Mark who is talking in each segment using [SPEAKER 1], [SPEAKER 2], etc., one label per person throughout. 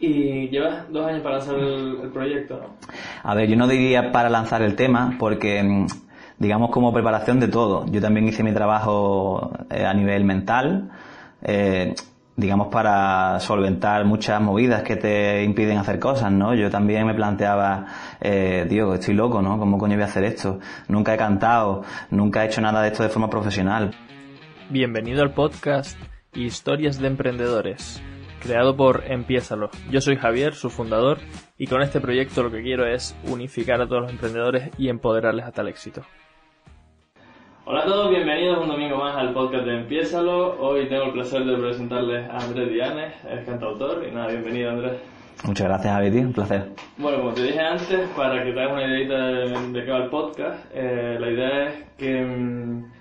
[SPEAKER 1] Y llevas dos años para lanzar el, proyecto, ¿no?
[SPEAKER 2] A ver, yo no diría para lanzar el tema, porque mm, digamos como preparación de todo. Yo también hice mi trabajo eh, a nivel mental, eh, digamos para solventar muchas movidas que te impiden hacer cosas, ¿no? Yo también me planteaba, eh, Dios, estoy loco, ¿no? ¿Cómo coño voy a hacer esto? Nunca he cantado, nunca he hecho nada de esto de forma profesional.
[SPEAKER 1] Bienvenido al podcast Historias de Emprendedores creado por Empiézalo. Yo soy Javier, su fundador, y con este proyecto lo que quiero es unificar a todos los emprendedores y empoderarles hasta el éxito. Hola a todos, bienvenidos un domingo más al podcast de Empiézalo. Hoy tengo el placer de presentarles a Andrés Dianes, es cantautor, y nada, bienvenido Andrés.
[SPEAKER 2] Muchas gracias, Javier, un placer.
[SPEAKER 1] Bueno, como te dije antes, para que te hagas una idea de, de qué va el podcast, eh, la idea es que mm,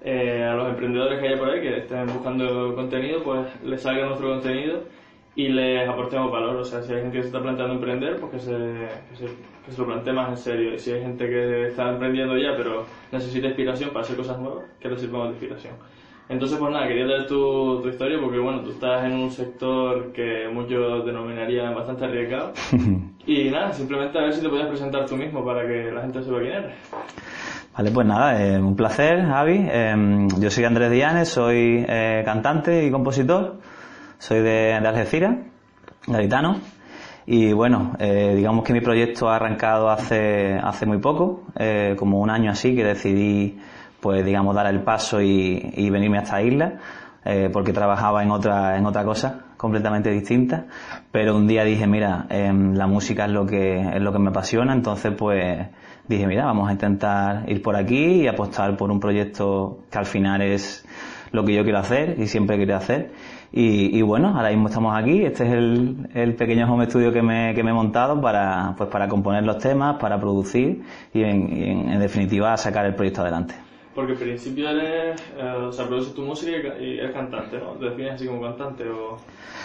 [SPEAKER 1] eh, a los emprendedores que hay por ahí que estén buscando contenido, pues les salga nuestro contenido y les aportemos valor. O sea, si hay gente que se está planteando emprender, pues que se, que se, lo plantee más en serio. Y si hay gente que está emprendiendo ya, pero necesita inspiración para hacer cosas nuevas, que les sirvamos de inspiración. Entonces, pues nada, quería dar tu, tu historia porque, bueno, tú estás en un sector que muchos denominarían bastante arriesgado. y nada, simplemente a ver si te puedes presentar tú mismo para que la gente sepa quién eres.
[SPEAKER 2] Vale, pues nada, eh, un placer, Javi. Em, yo soy Andrés Dianes, soy eh, cantante y compositor. Soy de, Algeciras, gaditano. Y bueno, eh, digamos que mi proyecto ha arrancado hace, hace muy poco, como un año así, que decidí, pues digamos, dar el paso y, y venirme a esta isla, porque trabajaba en otra, en otra cosa completamente distinta. Pero un día dije, mira, em, la música es lo que, es lo que me apasiona, entonces pues dije, mira, vamos a intentar ir por aquí y apostar por un proyecto que al final es lo que yo quiero hacer y siempre quiero hacer. Y, bueno, ahora mismo estamos aquí. Este es el, pequeño home studio que me, que me he montado para, pues para componer los temas, para producir y en definitiva sacar el proyecto adelante.
[SPEAKER 1] Porque en principio eres, eh, o sea, produces tu música y eres cantante, ¿no? ¿Te defines así como cantante o...?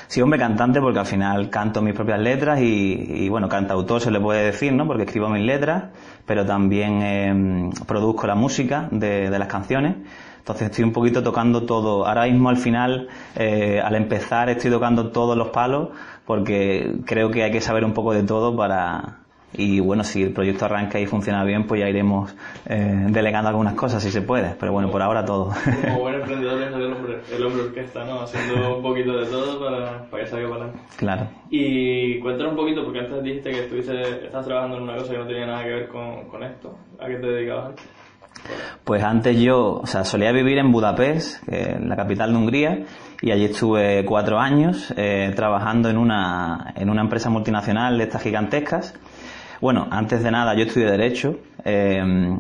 [SPEAKER 2] Sí, hombre, cantante porque al final canto mis propias letras y, y bueno, cantautor se le puede decir, ¿no? Porque escribo mis letras, pero también eh, produzco la música de, de las canciones. Entonces estoy un poquito tocando todo. Ahora mismo al final, eh, al empezar, estoy tocando todos los palos porque creo que hay que saber un poco de todo para, y bueno, si el proyecto arranca y funciona bien, pues ya iremos eh, delegando algunas cosas si se puede, pero bueno, por ahora todo.
[SPEAKER 1] Como buen emprendedor es el hombre, el hombre orquesta, ¿no? Haciendo un poquito de todo para, para que salga para adelante.
[SPEAKER 2] Claro.
[SPEAKER 1] Y cuéntanos un poquito, porque antes dijiste que estuviste, estabas trabajando en una cosa que no tenía nada que ver con, con esto. ¿A qué te dedicabas antes?
[SPEAKER 2] Pues antes yo, o sea, solía vivir en Budapest, en la capital de Hungría, y allí estuve cuatro años eh, trabajando en una, en una empresa multinacional de estas gigantescas bueno, antes de nada, yo estudié Derecho. Eh,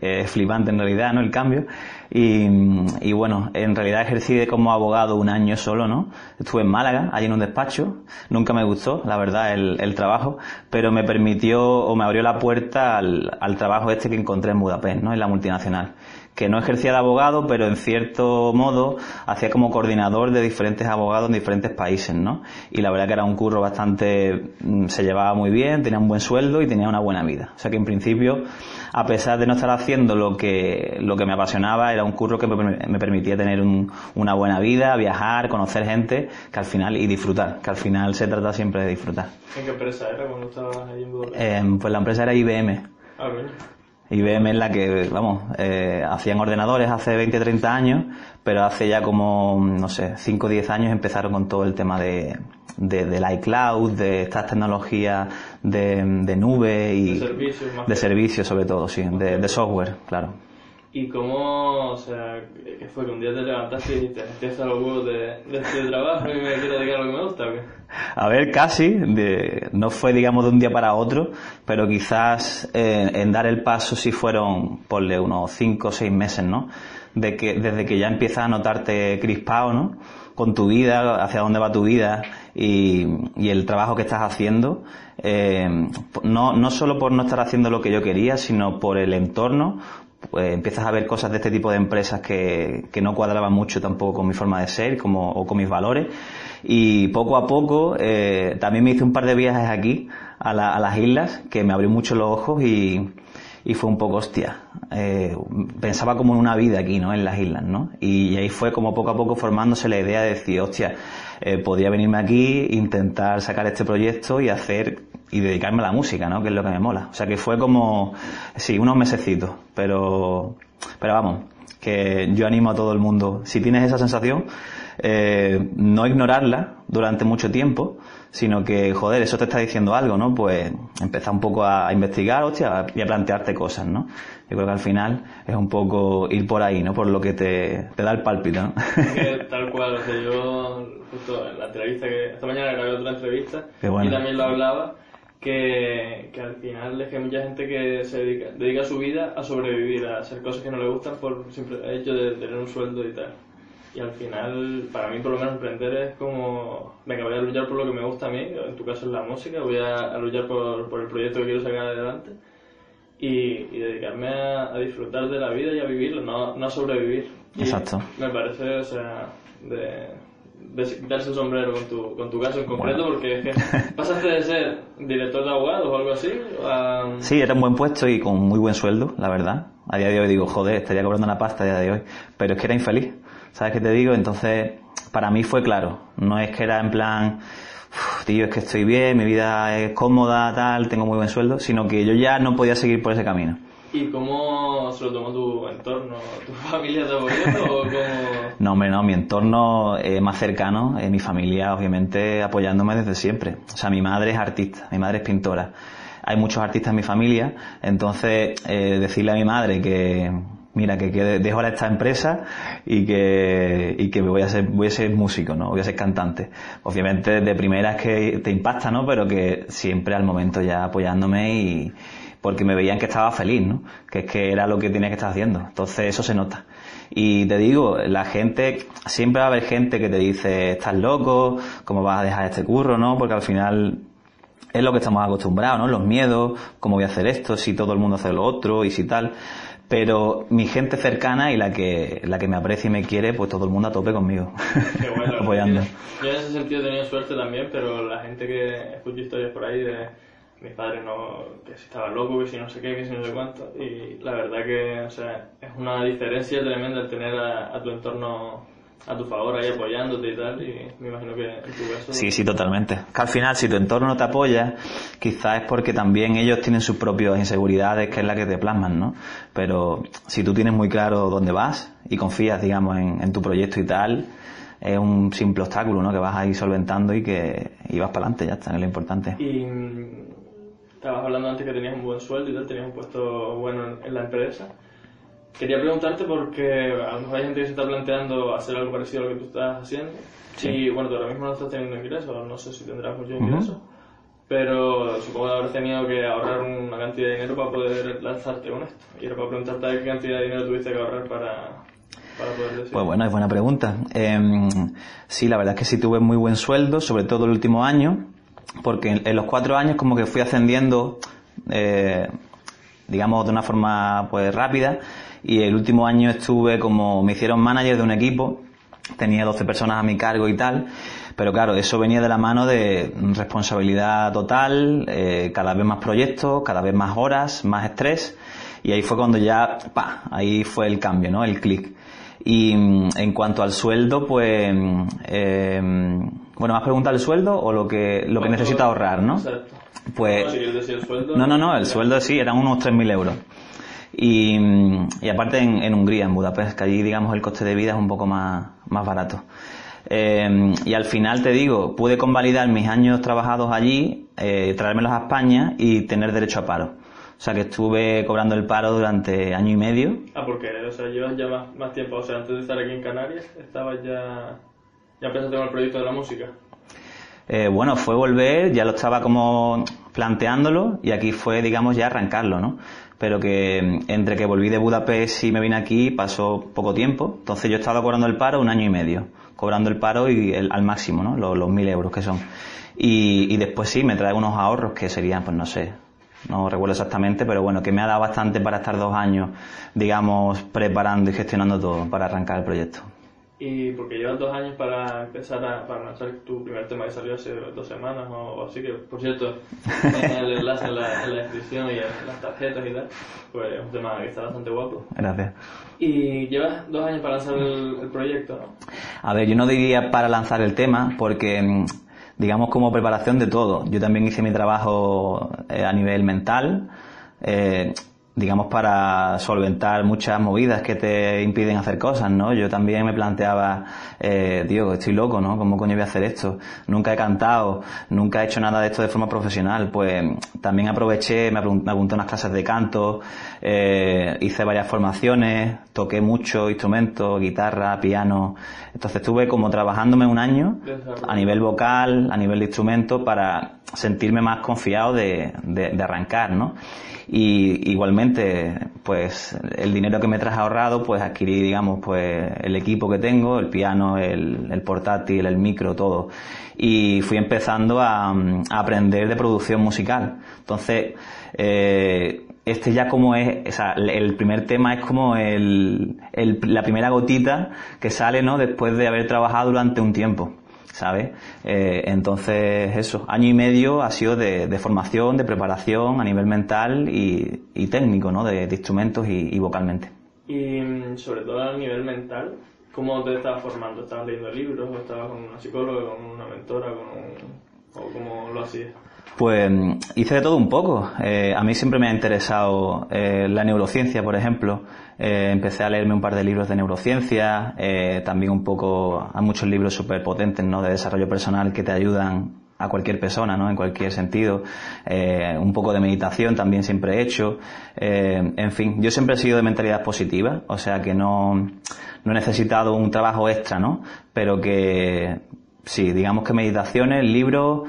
[SPEAKER 2] es flipante en realidad, ¿no? El cambio. Y, bueno, en realidad ejercí como abogado un año solo, ¿no? Estuve en Málaga, allí en un despacho. Nunca me gustó, la verdad, el, trabajo, pero me permitió o me abrió la puerta al, al trabajo este que encontré en Budapest, ¿no? En la multinacional que no ejercía de abogado, pero en cierto modo hacía como coordinador de diferentes abogados en diferentes países, ¿no? Y la verdad que era un curro bastante, mm, se llevaba muy bien, tenía un buen sueldo y tenía una buena vida. O sea que en principio, a pesar de no estar haciendo lo que, lo que me apasionaba, era un curro que me, permitía tener una buena vida, viajar, conocer gente, que al final, y disfrutar, que al final se trata siempre de disfrutar.
[SPEAKER 1] ¿En qué empresa era cuando estabas ahí en
[SPEAKER 2] eh, Pues la empresa era IBM.
[SPEAKER 1] Ah, bien.
[SPEAKER 2] IBM es la que, vamos, eh, hacían ordenadores hace 20, 30 años, pero hace ya como, no sé, 5 o 10 años empezaron con todo el tema de, de, del iCloud, de estas tecnologías de, de nube y
[SPEAKER 1] de
[SPEAKER 2] servicios, sobre todo, sí, de, de software, claro.
[SPEAKER 1] ¿Y cómo, o sea, qué fue que un día te levantaste y dijiste, estoy hasta los huevos de, este trabajo y me quiero dedicar a lo que me gusta?
[SPEAKER 2] A ver, casi, de, no fue digamos de un día para otro, pero quizás eh, en dar el paso sí fueron, ponle unos 5 o 6 meses, ¿no? De que, desde que ya empiezas a notarte crispado, ¿no? Con tu vida, hacia dónde va tu vida y, y el trabajo que estás haciendo, eh, no, no solo por no estar haciendo lo que yo quería, sino por el entorno, pues empiezas a ver cosas de este tipo de empresas que, que no cuadraban mucho tampoco con mi forma de ser como, o con mis valores. Y poco a poco eh, también me hice un par de viajes aquí a, a, las islas que me abrió mucho los ojos y, y fue un poco hostia. Eh, pensaba como en una vida aquí, ¿no? En las islas, ¿no? Y ahí fue como poco a poco formándose la idea de decir, hostia, eh, podía venirme aquí, intentar sacar este proyecto y hacer y dedicarme a la música, ¿no? Que es lo que me mola. O sea que fue como, sí, unos mesecitos, pero, pero vamos, que yo animo a todo el mundo, si tienes esa sensación, eh, no ignorarla durante mucho tiempo, sino que, joder, eso te está diciendo algo, ¿no? Pues empezar un poco a, investigar, hostia, y a plantearte cosas, ¿no? Yo creo que al final es un poco ir por ahí, ¿no? Por lo que te, te da el pálpito, ¿no?
[SPEAKER 1] tal cual, o sea, yo justo en la entrevista que esta mañana grabé otra entrevista y también lo hablaba, que, que, al final es que hay mucha gente que se dedica, dedica su vida a sobrevivir, a hacer cosas que no le gustan por simple hecho de tener un sueldo y tal. Y al final, para mí por lo menos emprender es como, venga, voy a luchar por lo que me gusta a mí, en tu caso es la música, voy a, luchar por, por, el proyecto que quiero sacar adelante y, dedicarme a, disfrutar de la vida y a vivirlo, no, no a sobrevivir.
[SPEAKER 2] Exacto.
[SPEAKER 1] me parece, o sea, de, de quitarse el sombrero con tu, con tu caso en concreto, porque es que pasaste de ser director de abogados o algo así a...
[SPEAKER 2] Sí, era un buen puesto y con muy buen sueldo, la verdad. A día de hoy digo, joder, estaría cobrando una pasta a día de hoy, pero es que era infeliz. ¿Sabes qué te digo? Entonces, para mí fue claro. No es que era en plan, tío, es que estoy bien, mi vida es cómoda, tal, tengo muy buen sueldo, sino que yo ya no podía seguir por ese camino.
[SPEAKER 1] ¿Y cómo se lo tomó tu entorno? ¿Tu familia te apoyó o cómo...?
[SPEAKER 2] No, hombre, no, mi entorno eh, más cercano, eh, mi familia, obviamente, apoyándome desde siempre. O sea, mi madre es artista, mi madre es pintora. Hay muchos artistas en mi familia, entonces eh, decirle a mi madre que, mira, que, dejo ahora esta empresa y que, y que voy a ser, voy a ser músico, ¿no? Voy a ser cantante. Obviamente de primera es que te impacta, ¿no? Pero que siempre al momento ya apoyándome y, porque me veían que estaba feliz, ¿no? Que es que era lo que tenía que estar haciendo. Entonces eso se nota. Y te digo, la gente, siempre va a haber gente que te dice, estás loco, ¿cómo vas a dejar este curro, no? Porque al final es lo que estamos acostumbrados, ¿no? Los miedos, ¿cómo voy a hacer esto? Si todo el mundo hace lo otro y si tal pero mi gente cercana y la que la que me aprecia y me quiere, pues todo el mundo a tope conmigo,
[SPEAKER 1] Qué bueno, apoyando. Yo en ese sentido he tenido suerte también, pero la gente que escucha historias por ahí de mis padres no, que si estaba loco, que si no sé qué, que si no sé cuánto, y la verdad que, o sea, es una diferencia tremenda el tener a tu entorno a tu favor ahí apoyándote y tal, y me imagino que en tu caso...
[SPEAKER 2] Sí, sí, totalmente. Que al final, si tu entorno no te apoya, quizás es porque también ellos tienen sus propias inseguridades, que es la que te plasman, ¿no? Pero si tú tienes muy claro dónde vas y confías, digamos, en, tu proyecto y tal, es un simple obstáculo, ¿no? Que vas a ir solventando y que y vas para adelante, ya está, es lo importante.
[SPEAKER 1] Y mm, estabas hablando antes que tenías un buen sueldo y tal, tenías un puesto bueno en la empresa. Quería preguntarte porque a lo mejor hay gente que se está planteando hacer algo parecido a lo que tú estás haciendo. Y bueno, tú ahora mismo no estás teniendo ingresos, no sé si tendrás muchos ingresos, pero supongo que habrás tenido que ahorrar una cantidad de dinero para poder lanzarte con esto. Y era para preguntarte qué cantidad de dinero tuviste que ahorrar para, para poder decir.
[SPEAKER 2] Pues bueno, es buena pregunta. Eh, sí, la verdad es que sí tuve muy buen sueldo, sobre todo el último año, porque en, los cuatro años como que fui ascendiendo, eh, digamos, de una forma pues rápida y el último año estuve como, me hicieron manager de un equipo, tenía 12 personas a mi cargo y tal, pero claro, eso venía de la mano de responsabilidad total, eh, cada vez más proyectos, cada vez más horas, más estrés, y ahí fue cuando ya, pa, ahí fue el cambio, ¿no? El clic. Y mm, en cuanto al sueldo, pues, eh, bueno, ¿me has preguntado el sueldo o lo que, lo que necesito ahorrar, no?
[SPEAKER 1] Exacto.
[SPEAKER 2] Pues, no, no, no, el sueldo sí, eran unos 3.000 euros. Y, y aparte en, en, Hungría, en Budapest, que allí digamos el coste de vida es un poco más, más barato. Eh, y al final te digo, pude convalidar mis años trabajados allí, eh, traérmelos a España y tener derecho a paro. O sea que estuve cobrando el paro durante año y medio.
[SPEAKER 1] Ah, porque, o sea, llevas ya más, más tiempo, o sea, antes de estar aquí en Canarias, estabas ya, ya empezaste con el proyecto de la música.
[SPEAKER 2] Eh, bueno, fue volver, ya lo estaba como planteándolo y aquí fue, digamos, ya arrancarlo, ¿no? Pero que mm, entre que volví de Budapest y me vine aquí pasó poco tiempo. Entonces yo he estado cobrando el paro un año y medio, cobrando el paro y al máximo, ¿no? Los, mil euros que son. Y, después sí, me trae unos ahorros que serían, pues no sé, no recuerdo exactamente, pero bueno, que me ha dado bastante para estar dos años, digamos, preparando y gestionando todo para arrancar el proyecto.
[SPEAKER 1] Y porque llevas dos años para empezar a para lanzar tu primer tema que salió hace dos semanas o, así, que por cierto, en el enlace en la, en la descripción y en las tarjetas y tal, pues es un tema que está bastante guapo.
[SPEAKER 2] Gracias.
[SPEAKER 1] Y llevas dos años para lanzar el, proyecto, ¿no?
[SPEAKER 2] A ver, yo no diría para lanzar el tema, porque mm, digamos como preparación de todo. Yo también hice mi trabajo eh, a nivel mental. Eh, digamos, para solventar muchas movidas que te impiden hacer cosas, ¿no? Yo también me planteaba, eh, Dios, estoy loco, ¿no? ¿Cómo coño voy a hacer esto? Nunca he cantado, nunca he hecho nada de esto de forma profesional. Pues también aproveché, me apunté a unas clases de canto, eh, hice varias formaciones, toqué mucho instrumentos, guitarra, piano. Entonces estuve como trabajándome un año a nivel vocal, a nivel de instrumento, para sentirme más confiado de, de, de arrancar, ¿no? Y igualmente pues el dinero que me traje ahorrado pues adquirí digamos pues el equipo que tengo el piano el, portátil el micro todo y fui empezando a, aprender de producción musical entonces eh, este ya como es, o sea, el primer tema es como el, la primera gotita que sale, ¿no? Después de haber trabajado durante un tiempo. ¿Sabes? Eh, entonces, eso, año y medio ha sido de, formación, de preparación a nivel mental y, técnico, ¿no? De, instrumentos y, vocalmente.
[SPEAKER 1] Y mm, sobre todo a nivel mental, ¿cómo te estabas formando? ¿Estabas leyendo libros o estabas con una psicóloga, con una mentora, con o cómo lo hacías?
[SPEAKER 2] Pues mm, hice de todo un poco. Eh, a mí siempre me ha interesado eh, la neurociencia, por ejemplo. Eh, empecé a leerme un par de libros de neurociencia, también un poco, hay muchos libros súper potentes, ¿no? De desarrollo personal que te ayudan a cualquier persona, ¿no? En cualquier sentido. Un poco de meditación también siempre he hecho. en fin, yo siempre he sido de mentalidad positiva, o sea que no, no he necesitado un trabajo extra, ¿no? Pero que, sí, digamos que meditaciones, libros,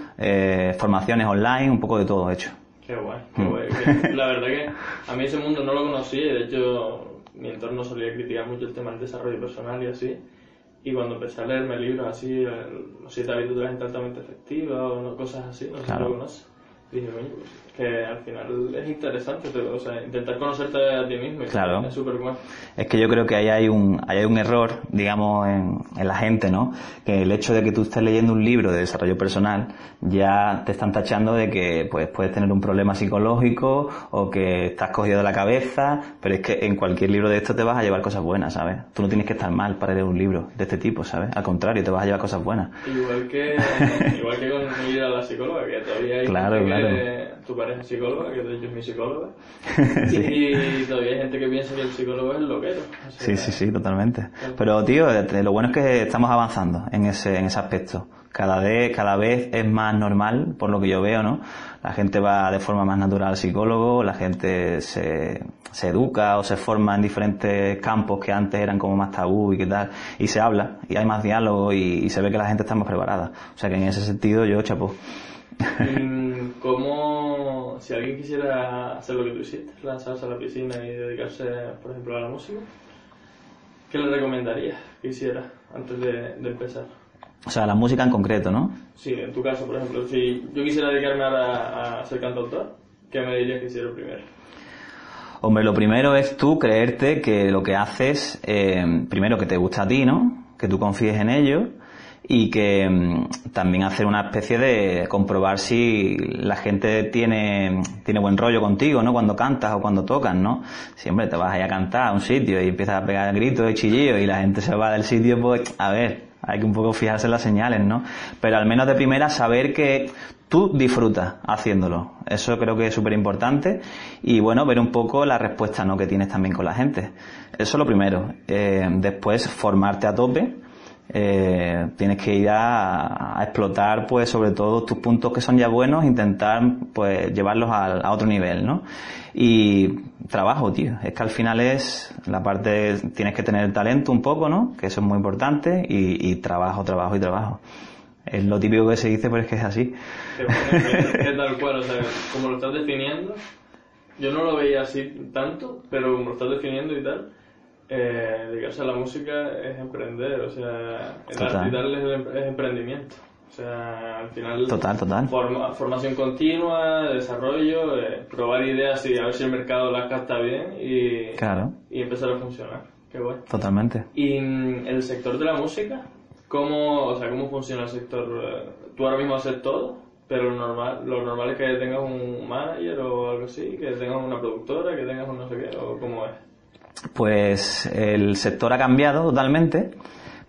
[SPEAKER 2] formaciones online, un poco de todo hecho.
[SPEAKER 1] Qué guay, qué mm. guay. La verdad que a mí ese mundo no lo conocí, de hecho mi entorno solía criticar mucho el tema del desarrollo personal y así. Y cuando empecé a leerme libros así, los siete hábitos de la gente altamente efectiva o cosas así, no sé si lo conoces, dije, coño, pues que al final es interesante, o sea, intentar conocerte a ti mismo
[SPEAKER 2] claro.
[SPEAKER 1] es súper bueno.
[SPEAKER 2] Es que yo creo que ahí hay un, hay un error, digamos, en, en, la gente, ¿no? Que el hecho de que tú estés leyendo un libro de desarrollo personal ya te están tachando de que pues puedes tener un problema psicológico o que estás cogido de la cabeza, pero es que en cualquier libro de esto te vas a llevar cosas buenas, ¿sabes? Tú no tienes que estar mal para leer un libro de este tipo, ¿sabes? Al contrario, te vas a llevar cosas buenas.
[SPEAKER 1] Igual que, igual que con ir a la psicóloga, que todavía hay
[SPEAKER 2] claro, claro.
[SPEAKER 1] tu pareja psicóloga, que de hecho es mi psicóloga, y todavía hay gente que piensa que el psicólogo es loquero.
[SPEAKER 2] sí, sí, sí, totalmente. Pero, tío, eh, lo bueno es que estamos avanzando en ese, en ese aspecto cada vez, cada vez es más normal, por lo que yo veo, ¿no? La gente va de forma más natural al psicólogo, la gente se, se educa o se forma en diferentes campos que antes eran como más tabú y qué tal, y se habla, y hay más diálogo y, se ve que la gente está más preparada. O sea que en ese sentido yo chapo.
[SPEAKER 1] ¿Cómo, si alguien quisiera hacer lo que tú hiciste, lanzarse a la piscina y dedicarse, por ejemplo, a la música, ¿qué le recomendarías que hiciera antes de empezar?
[SPEAKER 2] O sea, la música en concreto, ¿no?
[SPEAKER 1] Sí, en tu caso, por ejemplo, si yo quisiera dedicarme ahora a ser cantautor, ¿qué me dirías que hiciera primero?
[SPEAKER 2] Hombre, lo primero es tú creerte que lo que haces, eh, primero que te gusta a ti, ¿no? Que tú confíes en ello y que mm, también hacer una especie de comprobar si la gente tiene, tiene buen rollo contigo, ¿no? Cuando cantas o cuando tocas, ¿no? Siempre te vas a ir a cantar a un sitio y empiezas a pegar gritos y chillillos y la gente se va del sitio, pues, a ver, hay que un poco fijarse en las señales, ¿no? Pero al menos de primera saber que tú disfrutas haciéndolo. Eso creo que es súper importante. Y bueno, ver un poco la respuesta ¿no? que tienes también con la gente. Eso es lo primero. Eh, después, formarte a tope eh, tienes que ir a, explotar pues sobre todo tus puntos que son ya buenos intentar pues llevarlos a, otro nivel no y trabajo tío. Es que al final es la parte tienes que tener talento un poco no que eso es muy importante y, trabajo trabajo y trabajo. Es lo típico que se dice pero es que es así.
[SPEAKER 1] Es tal cual o sea como lo estás definiendo yo no lo veía así tanto pero como lo estás definiendo y tal eh, dedicarse a la música es emprender, o sea, el arte es, emprendimiento. O sea, al final,
[SPEAKER 2] total, total.
[SPEAKER 1] formación continua, desarrollo, eh, probar ideas y a ver si el mercado las capta bien y,
[SPEAKER 2] claro.
[SPEAKER 1] y empezar a funcionar. Qué guay.
[SPEAKER 2] Totalmente.
[SPEAKER 1] ¿Y mm, el sector de la música? ¿Cómo, o sea, ¿cómo funciona el sector? Tú ahora mismo haces todo, pero lo normal, lo normal es que tengas un manager o algo así, que tengas una productora, que tengas un no sé qué, o cómo es.
[SPEAKER 2] Pues el sector ha cambiado totalmente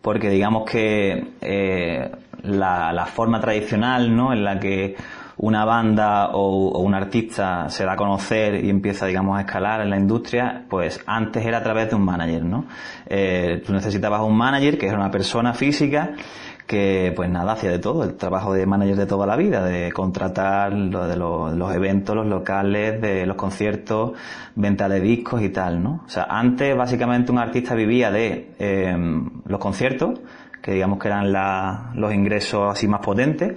[SPEAKER 2] porque digamos que eh, la, forma tradicional ¿no? en la que una banda o, o, un artista se da a conocer y empieza, digamos, a escalar en la industria, pues antes era a través de un manager, ¿no? Eh, tú necesitabas un manager que era una persona física que pues nada, hacía de todo, el trabajo de manager de toda la vida, de contratar lo de los, eventos, los locales, de los conciertos, venta de discos y tal, ¿no? O sea, antes básicamente un artista vivía de eh, los conciertos, que digamos que eran la, los ingresos así más potentes,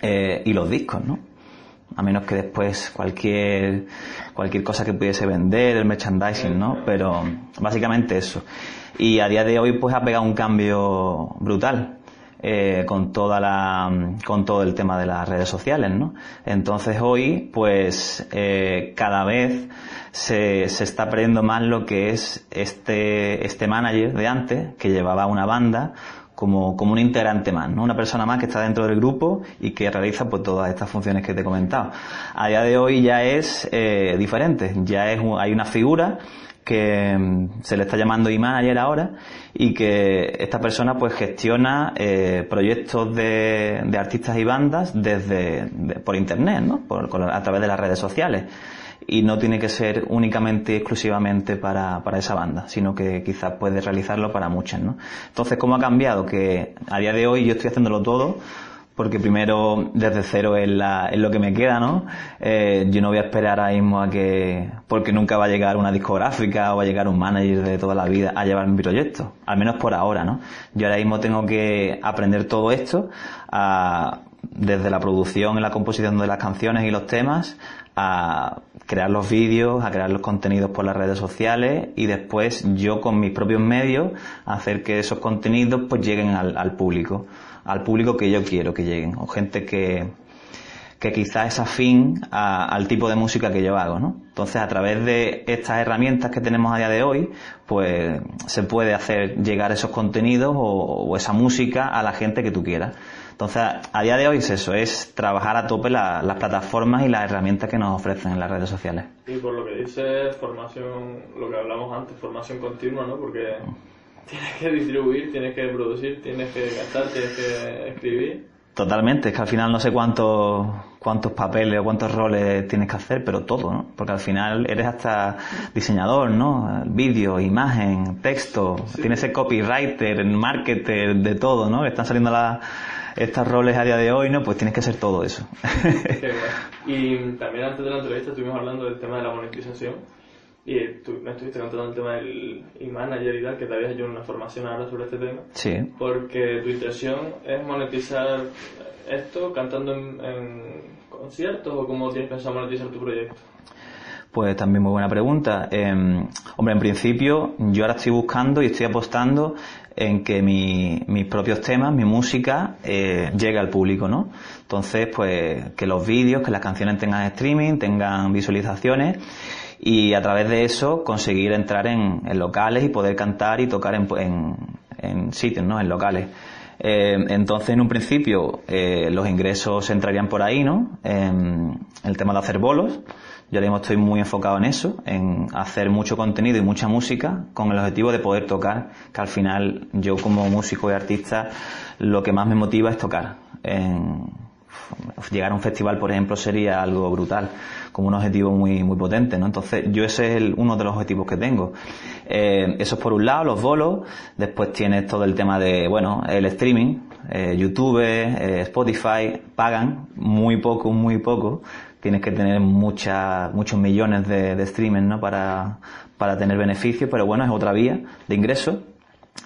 [SPEAKER 2] eh, y los discos, ¿no? A menos que después cualquier, cualquier cosa que pudiese vender, el merchandising, ¿no? Pero básicamente eso. Y a día de hoy pues ha pegado un cambio brutal. Eh, con toda la con todo el tema de las redes sociales no entonces hoy pues eh, cada vez se, se está perdiendo más lo que es este este manager de antes que llevaba una banda como, como un integrante más, ¿no? Una persona más que está dentro del grupo y que realiza pues todas estas funciones que te he comentado. A día de hoy ya es eh, diferente, ya es hay una figura que mm, se le está llamando e-manager ahora y que esta persona pues gestiona eh, proyectos de, de, artistas y bandas desde de, por internet, ¿no? Por, a través de las redes sociales y no tiene que ser únicamente exclusivamente para, para esa banda, sino que quizás puede realizarlo para muchas, ¿no? Entonces, ¿cómo ha cambiado? Que a día de hoy yo estoy haciéndolo todo porque primero desde cero es, la, es lo que me queda, ¿no? Eh, yo no voy a esperar ahora mismo a que, porque nunca va a llegar una discográfica o va a llegar un manager de toda la vida a llevar mi proyecto, al menos por ahora, ¿no? Yo ahora mismo tengo que aprender todo esto a, desde la producción y la composición de las canciones y los temas a crear los vídeos, a crear los contenidos por las redes sociales y después yo con mis propios medios hacer que esos contenidos pues lleguen al, al público, al público que yo quiero que lleguen, o gente que, que quizás es afín a, al tipo de música que yo hago, ¿no? Entonces, a través de estas herramientas que tenemos a día de hoy, pues se puede hacer llegar esos contenidos o, esa música a la gente que tú quieras. Entonces, a día de hoy es eso, es trabajar a tope la, las plataformas y las herramientas que nos ofrecen en las redes sociales.
[SPEAKER 1] Y por lo que dices, formación, lo que hablamos antes, formación continua, ¿no? Porque tienes que distribuir, tienes que producir, tienes que gastar, tienes que escribir.
[SPEAKER 2] Totalmente, es que al final no sé cuántos cuántos papeles o cuántos roles tienes que hacer, pero todo, ¿no? Porque al final eres hasta diseñador, ¿no? Vídeo, imagen, texto, sí. tienes el copywriter, marketer, de todo, ¿no? Están saliendo las estos roles a día de hoy, ¿no? Pues tienes que hacer todo eso.
[SPEAKER 1] Qué y también antes de la entrevista estuvimos hablando del tema de la monetización y tú me estuviste contando el tema del e-manager y tal, que te habías hecho una formación ahora sobre este tema.
[SPEAKER 2] Sí.
[SPEAKER 1] Porque tu intención es monetizar esto cantando en, en conciertos o cómo tienes pensado monetizar tu proyecto.
[SPEAKER 2] Pues también muy buena pregunta. Eh, hombre, en principio yo ahora estoy buscando y estoy apostando en que mi, mis propios temas, mi música, eh, llegue al público, ¿no? Entonces, pues que los vídeos, que las canciones tengan streaming, tengan visualizaciones y a través de eso conseguir entrar en, locales y poder cantar y tocar en, en, en sitios, ¿no? En locales. Eh, entonces, en un principio, eh, los ingresos entrarían por ahí, ¿no? En el tema de hacer bolos. Yo ahora mismo estoy muy enfocado en eso, en hacer mucho contenido y mucha música con el objetivo de poder tocar, que al final yo como músico y artista lo que más me motiva es tocar. Llegar a un festival, por ejemplo, sería algo brutal, como un objetivo muy, muy potente, ¿no? Entonces, yo ese es el, uno de los objetivos que tengo. Eh, eso es por un lado, los bolos, después tienes todo el tema de, bueno, el streaming, eh, YouTube, eh, Spotify, pagan muy poco, muy poco, tienes que tener mucha, muchos millones de, de streaming, ¿no? Para, para tener beneficios, pero bueno, es otra vía de ingreso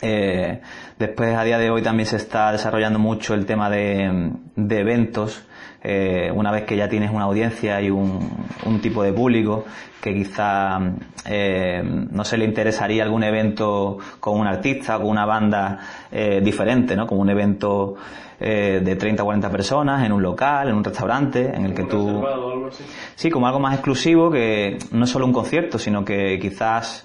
[SPEAKER 2] eh, después, a día de hoy también se está desarrollando mucho el tema de, de eventos. Eh, una vez que ya tienes una audiencia y un, un tipo de público que quizá eh, no se le interesaría algún evento con un artista, con una banda eh, diferente, ¿no? Como un evento eh, de 30 o 40 personas en un local, en un restaurante, en el que tú...
[SPEAKER 1] Algo así.
[SPEAKER 2] Sí, como algo más exclusivo que no es solo un concierto, sino que quizás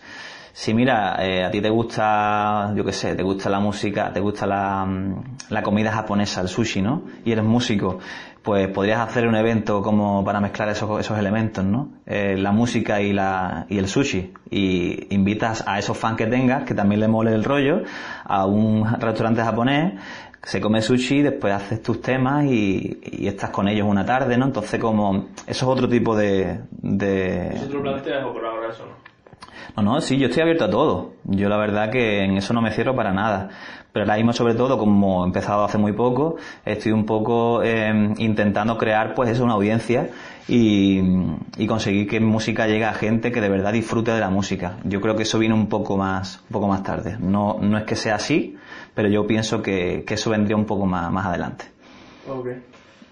[SPEAKER 2] si mira, eh, a ti te gusta, yo qué sé, te gusta la música, te gusta la, mm, la comida japonesa, el sushi, ¿no? Y eres músico, pues podrías hacer un evento como para mezclar esos, esos elementos, ¿no? Eh, la música y, la, y el sushi. Y invitas a esos fans que tengas, que también le mole el rollo, a un restaurante japonés, se come sushi, después haces tus temas y, y estás con ellos una tarde, ¿no? Entonces como, eso es otro tipo de... de...
[SPEAKER 1] ¿Eso te lo planteas o por ahora eso no?
[SPEAKER 2] No, no, sí, yo estoy abierto a todo. Yo la verdad que en eso no me cierro para nada. Pero ahora mismo, sobre todo, como he empezado hace muy poco, estoy un poco eh, intentando crear, pues, eso, una audiencia y, y, conseguir que música llegue a gente que de verdad disfrute de la música. Yo creo que eso viene un poco más, un poco más tarde. No, no es que sea así, pero yo pienso que, que eso vendría un poco más, más adelante.
[SPEAKER 1] Okay.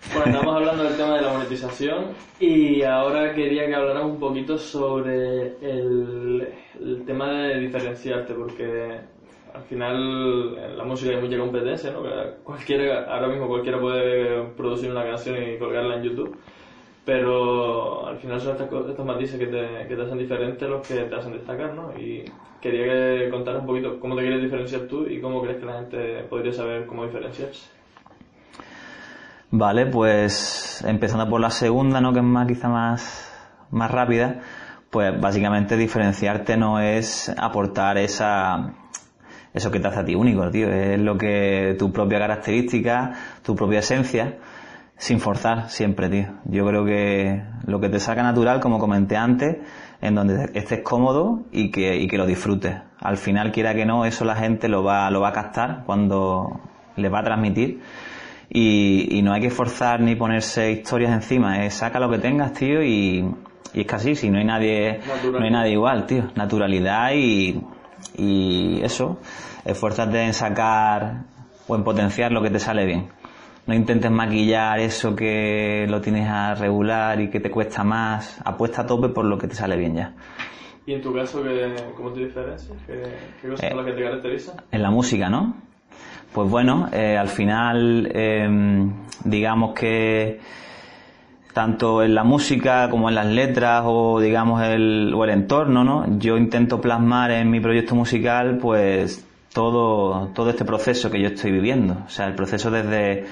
[SPEAKER 1] Bueno, estamos hablando del tema de la monetización y ahora quería que habláramos un poquito sobre el, tema de diferenciarte, porque al final en la música hay mucha competencia, ¿no? Cualquiera, ahora mismo cualquiera puede producir una canción y colgarla en YouTube, pero al final son estas, estos matices que te, que te hacen diferente los que te hacen destacar, ¿no? Y quería que contaras un poquito cómo te quieres diferenciar tú y cómo crees que la gente podría saber cómo diferenciarse.
[SPEAKER 2] Vale, pues empezando por la segunda, ¿no? Que es más quizá más, más rápida, pues básicamente diferenciarte no es aportar esa, eso que te hace a ti único, tío. Es lo que tu propia característica, tu propia esencia, sin forzar siempre, tío. Yo creo que lo que te saca natural, como comenté antes, en donde estés cómodo y que, y que lo disfrutes. Al final, quiera que no, eso la gente lo va, lo va a captar cuando le va a transmitir y, y, no hay que forzar ni ponerse historias encima, es saca lo que tengas, tío, y, y es casi, si no hay nadie, no hay nadie igual, tío, naturalidad y, y eso, esfuérzate en sacar o en potenciar lo que te sale bien. No intentes maquillar eso que lo tienes a regular y que te cuesta más, apuesta a tope por lo que te sale bien ya.
[SPEAKER 1] ¿Y en tu caso cómo te diferencias? ¿Qué, qué cosas son las que te caracterizan?
[SPEAKER 2] En la música, ¿no? Pues bueno, eh, al final, eh, digamos que tanto en la música como en las letras o digamos el, o el entorno, ¿no? Yo intento plasmar en mi proyecto musical, pues todo, todo este proceso que yo estoy viviendo. O sea, el proceso desde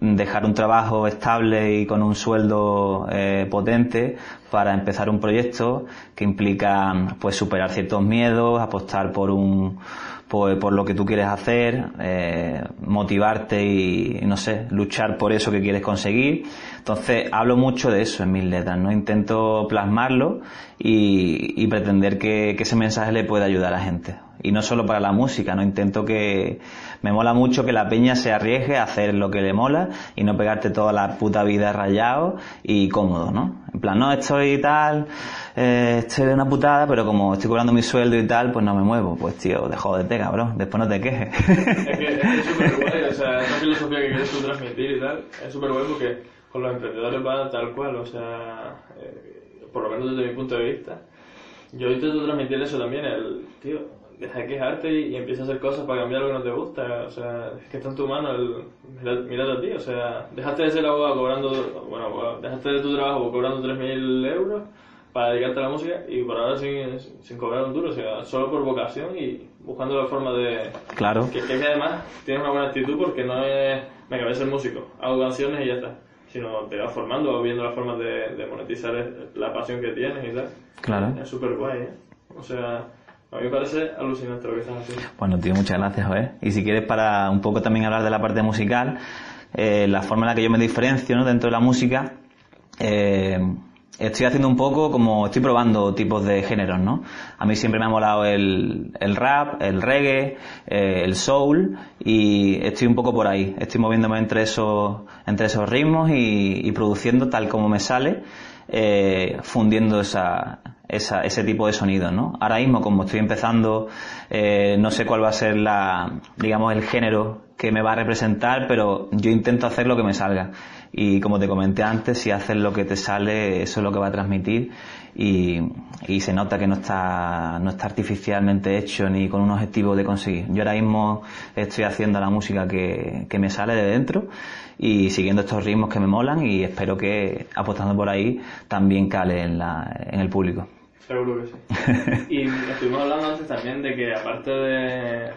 [SPEAKER 2] dejar un trabajo estable y con un sueldo eh, potente para empezar un proyecto que implica pues superar ciertos miedos, apostar por un por, lo que tú quieres hacer, eh, motivarte y no sé, luchar por eso que quieres conseguir. Entonces hablo mucho de eso en mis letras, ¿no? Intento plasmarlo y, pretender que, que ese mensaje le pueda ayudar a la gente y no solo para la música, no intento que me mola mucho que la peña se arriesgue a hacer lo que le mola y no pegarte toda la puta vida rayado y cómodo, ¿no? En plan, no estoy tal, eh, estoy de una putada, pero como estoy cobrando mi sueldo y tal, pues no me muevo. Pues tío, de jódete, cabrón, después no te quejes.
[SPEAKER 1] Es que es súper guay, o sea, esa filosofía que quieres tú transmitir y tal, es súper guay porque con los emprendedores va tal cual, o sea, eh, por lo menos desde mi punto de vista. Yo intento transmitir eso también, el, tío, deja de quejarte y, y empieza a hacer cosas para cambiar lo que no te gusta. O sea, es que está en tu mano el mirarte a ti. O sea, dejaste de ser abogado cobrando, bueno, dejaste de tu trabajo cobrando 3.000 euros para dedicarte a la música y por ahora sin, sin cobrar un duro, o sea, solo por vocación y buscando la forma de...
[SPEAKER 2] Claro.
[SPEAKER 1] Que, que además tienes una buena actitud porque no es, me acabé de ser músico, hago canciones y ya está, sino te vas formando, viendo las formas de, de monetizar la pasión que tienes y tal.
[SPEAKER 2] Claro.
[SPEAKER 1] Es súper guay, ¿eh? O sea, a mí me parece alucinante lo que estás haciendo.
[SPEAKER 2] Bueno, tío, muchas gracias, Joé. Y si quieres, para un poco también hablar de la parte musical, eh, la forma en la que yo me diferencio ¿no? dentro de la música, eh, estoy haciendo un poco como estoy probando tipos de géneros, ¿no? A mí siempre me ha molado el, el rap, el reggae, eh, el soul y estoy un poco por ahí. Estoy moviéndome entre esos, entre esos ritmos y, y produciendo tal como me sale, eh, fundiendo esa, esa, ese tipo de sonidos, ¿no? Ahora mismo, como estoy empezando, eh, no sé cuál va a ser la, digamos, el género que me va a representar, pero yo intento hacer lo que me salga. Y como te comenté antes, si haces lo que te sale, eso es lo que va a transmitir y, y se nota que no está, no está artificialmente hecho ni con un objetivo de conseguir. Yo ahora mismo estoy haciendo la música que, que me sale de dentro y siguiendo estos ritmos que me molan y espero que apostando por ahí también cale en, la, en el público.
[SPEAKER 1] Seguro que sí. y estuvimos hablando antes también de que aparte de,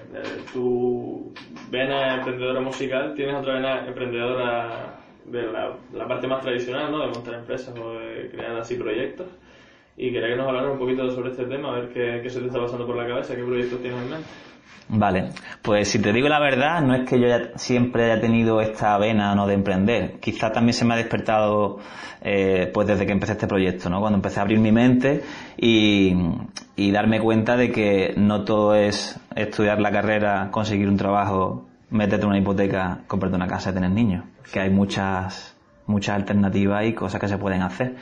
[SPEAKER 1] tu vena emprendedora musical, tienes otra vena emprendedora de la, parte más tradicional, ¿no? De montar empresas o de crear así proyectos. Y quería que nos hablaras un poquito sobre este tema, a ver qué, qué se te está pasando por la cabeza, qué proyectos tienes en mente.
[SPEAKER 2] Vale, pues si te digo la verdad, no es que yo siempre haya tenido esta vena no de emprender. Quizá también se me ha despertado eh, pues desde que empecé este proyecto, ¿no? Cuando empecé a abrir mi mente y, y darme cuenta de que no todo es estudiar la carrera, conseguir un trabajo, meterte una hipoteca, comprarte una casa y tener niños. Que hay muchas, muchas alternativas y cosas que se pueden hacer.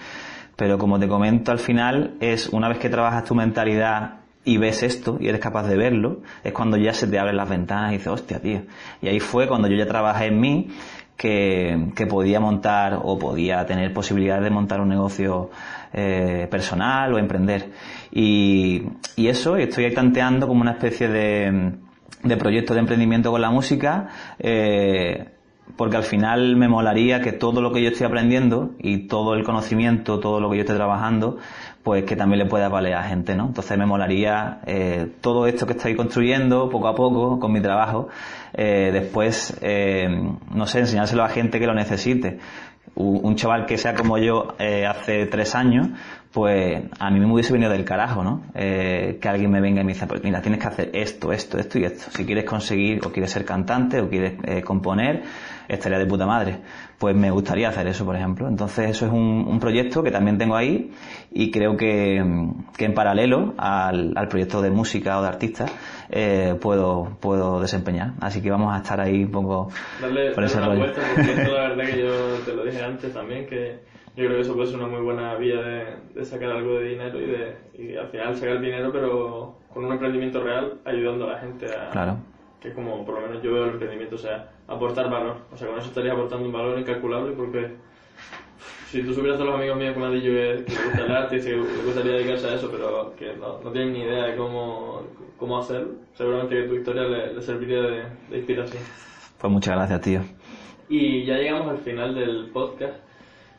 [SPEAKER 2] Pero como te comento al final, es una vez que trabajas tu mentalidad y ves esto y eres capaz de verlo, es cuando ya se te abren las ventanas y dices, hostia, tío. Y ahí fue cuando yo ya trabajé en mí, que, que podía montar o podía tener posibilidades de montar un negocio eh, personal o emprender. Y, y eso, estoy ahí tanteando como una especie de, de proyecto de emprendimiento con la música, eh, porque al final me molaría que todo lo que yo estoy aprendiendo y todo el conocimiento, todo lo que yo estoy trabajando, pues que también le pueda valer a gente, ¿no? Entonces me molaría eh, todo esto que estoy construyendo poco a poco con mi trabajo, eh, después, eh, no sé, enseñárselo a gente que lo necesite. Un, chaval que sea como yo hace tres años, pues a mí me hubiese venido del carajo, ¿no? que alguien me venga y me dice, pues mira, tienes que hacer esto, esto, esto y esto. Si quieres conseguir o quieres ser cantante o quieres componer, estaría de puta madre. Pues me gustaría hacer eso, por ejemplo. Entonces eso es un, proyecto que también tengo ahí y creo que, en paralelo al, proyecto de música o de artista eh, puedo, puedo desempeñar. Así que vamos a estar ahí un poco
[SPEAKER 1] darle, por ese rollo. porque la verdad que yo te lo dije antes también, que yo creo que eso puede ser una muy buena vía de, sacar algo de dinero y, de, y al final sacar dinero pero con un emprendimiento real ayudando a la gente a,
[SPEAKER 2] claro
[SPEAKER 1] que es como por lo menos yo veo el emprendimiento, o sea, aportar valor. O sea, con eso estarías aportando un valor incalculable porque si tú supieras a los amigos míos que me han dicho que, les gusta el arte y que les gustaría dedicarse a eso, pero que no, no tienen ni idea de cómo, cómo hacerlo, seguramente que tu historia le, serviría de, de, inspiración.
[SPEAKER 2] Pues muchas gracias, tío.
[SPEAKER 1] Y ya llegamos al final del podcast.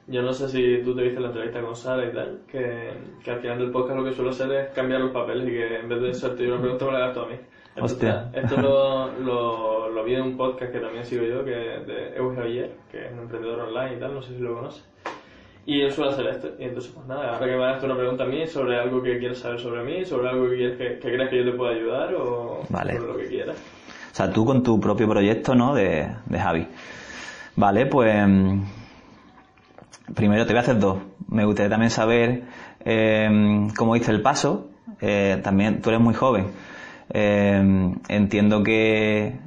[SPEAKER 1] Yo no sé si tú te viste la entrevista con Sara y tal, que, que al final del podcast lo que suelo hacer es cambiar los papeles y que en vez de yo una pregunta me la hagas tú a mí.
[SPEAKER 2] Hostia.
[SPEAKER 1] Esto lo, lo, lo, vi en un podcast que también sigo yo, que de Euge que es un emprendedor online y tal, no sé si lo conoces. Y él suele hacer esto. Y entonces, pues nada, ahora que me hagas una pregunta a mí sobre algo que quieres saber sobre mí, sobre algo que, quieres que, crees que yo te pueda ayudar o sobre lo que quieras.
[SPEAKER 2] O sea, tú con tu propio proyecto, ¿no? De, de Javi. Vale, pues. Primero te voy a hacer dos. Me gustaría también saber eh, cómo hice el paso. Eh, también tú eres muy joven. Eh, entiendo que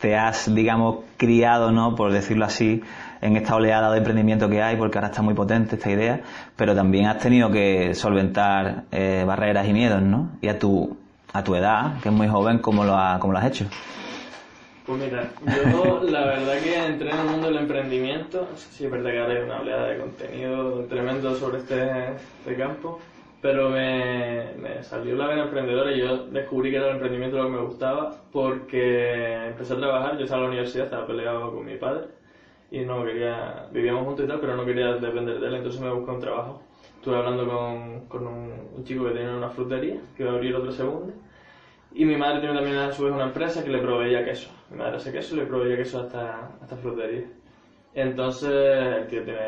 [SPEAKER 2] te has, digamos, criado, ¿no? Por decirlo así, en esta oleada de emprendimiento que hay, porque ahora está muy potente esta idea, pero también has tenido que solventar eh, barreras y miedos, ¿no? Y a tu, a tu edad, que es muy joven, ¿cómo lo, ha, cómo lo has hecho?
[SPEAKER 1] Pues mira, yo la verdad que entré en el mundo del emprendimiento, sí es verdad que ahora hay una oleada de contenido tremendo sobre este, este campo, pero me, me, salió la vena emprendedora y yo descubrí que era el emprendimiento lo que me gustaba porque empecé a trabajar, yo estaba en la universidad, estaba peleado con mi padre y no quería, vivíamos juntos y tal, pero no quería depender de él, entonces me busqué un trabajo. Estuve hablando con, con un, chico que tenía una frutería, que iba a abrir otra segunda, y mi madre tiene también a su vez una empresa que le proveía queso. Mi madre hace queso y le proveía queso a esta, esta frutería. Entonces, el tío tiene,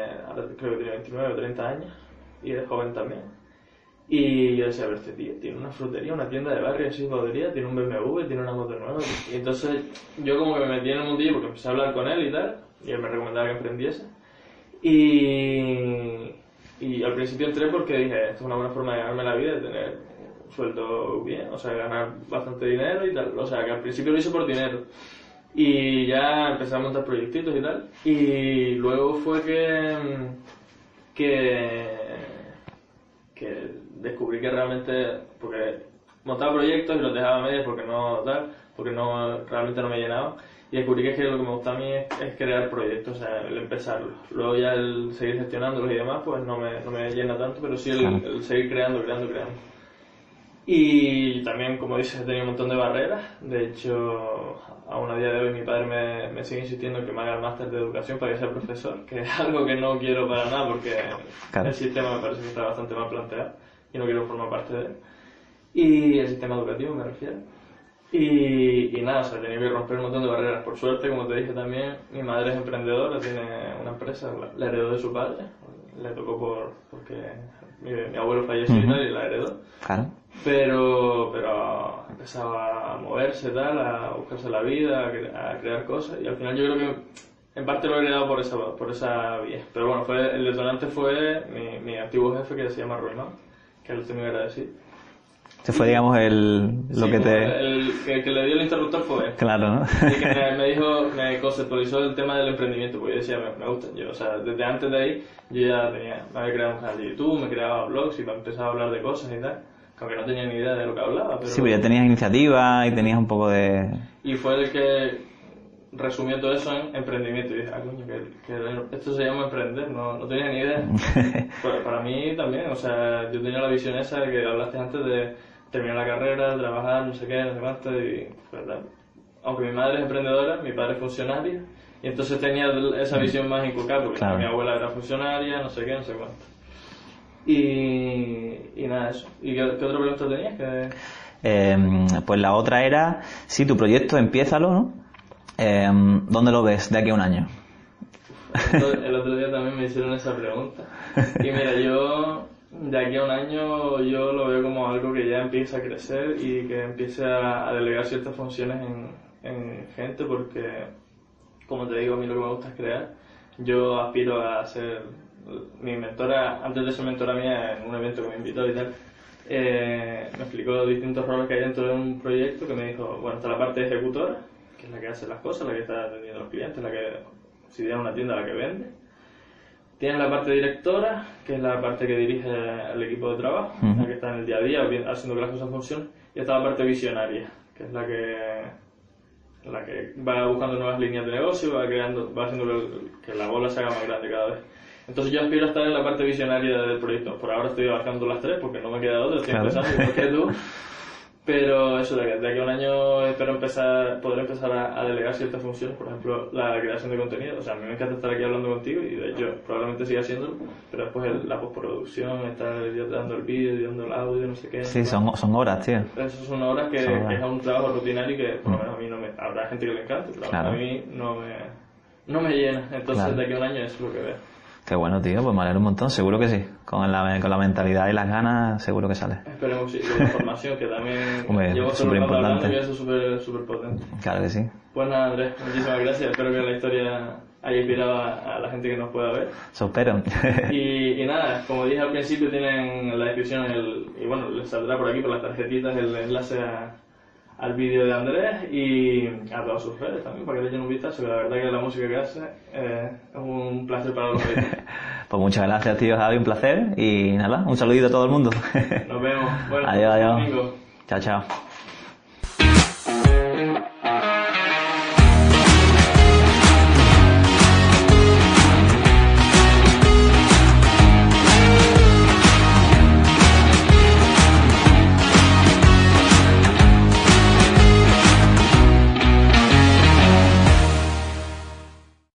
[SPEAKER 1] creo que tiene 29 o 30 años, y es joven también y yo decía, ver, este tío tiene una frutería, una tienda de barrio, así podría, tiene un BMW, tiene una moto nueva. Y entonces yo como que me metí en el mundillo porque empecé a hablar con él y tal, y él me recomendaba que emprendiese. Y, y al principio entré porque dije, esto es una buena forma de ganarme la vida, de tener sueldo bien, o sea, ganar bastante dinero y tal. O sea, que al principio lo hice por dinero. Y ya empecé a montar proyectitos y tal. Y luego fue que... que que descubrí que realmente, porque montaba proyectos y los dejaba a medias porque no tal, porque no realmente no me llenaba. Y descubrí que, lo que me gusta a mí es, crear proyectos, o sea, el empezarlos. Luego ya el seguir gestionándolos y demás, pues no me, no me llena tanto, pero sí el, seguir creando, creando, creando. Y también, como dices, he tenido un montón de barreras. De hecho, aún a día de hoy mi padre me, me sigue insistiendo en que me haga el máster de educación para que sea profesor, que es algo que no quiero para nada porque el sistema me parece que está bastante mal planteado y no quiero formar parte de él. Y el sistema educativo me refiero. Y, y nada, o sea, he tenido que romper un montón de barreras. Por suerte, como te dije también, mi madre es emprendedora, tiene una empresa, la, la heredó de su padre, le tocó por, porque mi, mi abuelo falleció
[SPEAKER 2] Ujú.
[SPEAKER 1] tal, y la heredó.
[SPEAKER 2] Claro.
[SPEAKER 1] Pero, pero empezaba a moverse, tal, a buscarse la vida, a, cre- a crear cosas. Y al final yo creo que en parte lo he heredado por esa, por esa vía. Pero bueno, fue, el detonante fue mi, mi antiguo jefe que se llama Ruimán, que lo estoy muy agradecido.
[SPEAKER 2] Este fue, digamos, el, lo
[SPEAKER 1] Sí,
[SPEAKER 2] que te...
[SPEAKER 1] El, que, que le dio el interruptor fue él.
[SPEAKER 2] Claro, ¿no?
[SPEAKER 1] Y que me, me dijo, me conceptualizó el tema del emprendimiento, porque yo decía, me, me gusta. Yo, o sea, desde antes de ahí, yo ya tenía, me había creado un canal de YouTube, me creaba blogs y empezaba a hablar de cosas y tal. Aunque no tenía ni idea de lo que hablaba. Pero,
[SPEAKER 2] Sí, pues ya tenías iniciativa y tenías un poco de...
[SPEAKER 1] Y fue el que resumió todo eso en emprendimiento. Y dije, ah, coño, que, que esto se llama emprender, no, no tenía ni idea. Pero para mí también, o sea, yo tenía la visión esa de que hablaste antes de terminar la carrera, trabajar, no sé qué, no sé cuánto, y ¿verdad? aunque mi madre es emprendedora, mi padre es funcionario, y entonces tenía esa visión más inculcada, porque
[SPEAKER 2] Claro.
[SPEAKER 1] mi abuela era funcionaria, no sé qué, no sé cuánto. Y, y nada, eso. ¿Y qué, qué otra pregunta tenías? Que...
[SPEAKER 2] Eh, pues la otra era, si tu proyecto, empiézalo, ¿no? Eh, ¿Dónde lo ves de aquí a un año?
[SPEAKER 1] El otro día también me hicieron esa pregunta. Y mira, yo de aquí a un año yo lo veo como algo que ya empieza a crecer y que empiece a, a delegar ciertas funciones en, en gente porque, como te digo, a mí lo que me gusta es crear. Yo aspiro a ser mi mentora, antes de ser mentora mía en un evento que me invitó y tal, eh, me explicó distintos roles que hay dentro de un proyecto que me dijo, bueno, está la parte ejecutora, que es la que hace las cosas, la que está atendiendo a los clientes, la que, si tiene una tienda, la que vende. Tiene la parte directora, que es la parte que dirige al equipo de trabajo, la que está en el día a día haciendo que las cosas funcionen. Y está la parte visionaria, que es la que la que va buscando nuevas líneas de negocio, va creando, va haciendo que la bola se haga más grande cada vez. Entonces yo aspiro a estar en la parte visionaria del proyecto. Por ahora estoy abarcando las tres porque no me queda otra, estoy
[SPEAKER 2] Claro.
[SPEAKER 1] empezando igual que tú. Pero eso, de, aquí a un año espero empezar, poder empezar a, a delegar ciertas funciones, por ejemplo, la creación de contenido. O sea, a mí me encanta estar aquí hablando contigo y de hecho probablemente siga haciéndolo, pero después el- la postproducción, estar editando el vídeo, editando el audio, no sé qué.
[SPEAKER 2] Sí, son, son horas, tío.
[SPEAKER 1] esas son obras que,
[SPEAKER 2] Son horas.
[SPEAKER 1] que es un trabajo rutinario y que por lo menos a mí no me... Habrá gente que le encante, pero
[SPEAKER 2] Claro.
[SPEAKER 1] a mí no me, no me llena. Entonces
[SPEAKER 2] Claro.
[SPEAKER 1] de aquí a un año es lo que veo.
[SPEAKER 2] Qué bueno, tío, pues me alegro un montón, seguro que sí. Con la, con la mentalidad y las ganas, seguro que sale.
[SPEAKER 1] Esperemos que sí, y la información que también
[SPEAKER 2] Hombre,
[SPEAKER 1] llevo hablando y eso es súper súper potente.
[SPEAKER 2] Claro que sí.
[SPEAKER 1] Pues nada, Andrés, muchísimas gracias. Espero que la historia haya inspirado a, a la gente que nos pueda ver.
[SPEAKER 2] Eso espero.
[SPEAKER 1] Y, y nada, como dije al principio, tienen en la descripción, el, y bueno, les saldrá por aquí por las tarjetitas el enlace a- al vídeo de Andrés y a todas sus redes también, para que le echen un vistazo, que la verdad que la música que hace eh, es un placer para los.
[SPEAKER 2] Pues muchas gracias, tío Javi, un placer. Y nada, un saludito a todo el mundo.
[SPEAKER 1] Nos vemos. Bueno,
[SPEAKER 2] adiós, adiós. Chao, chao.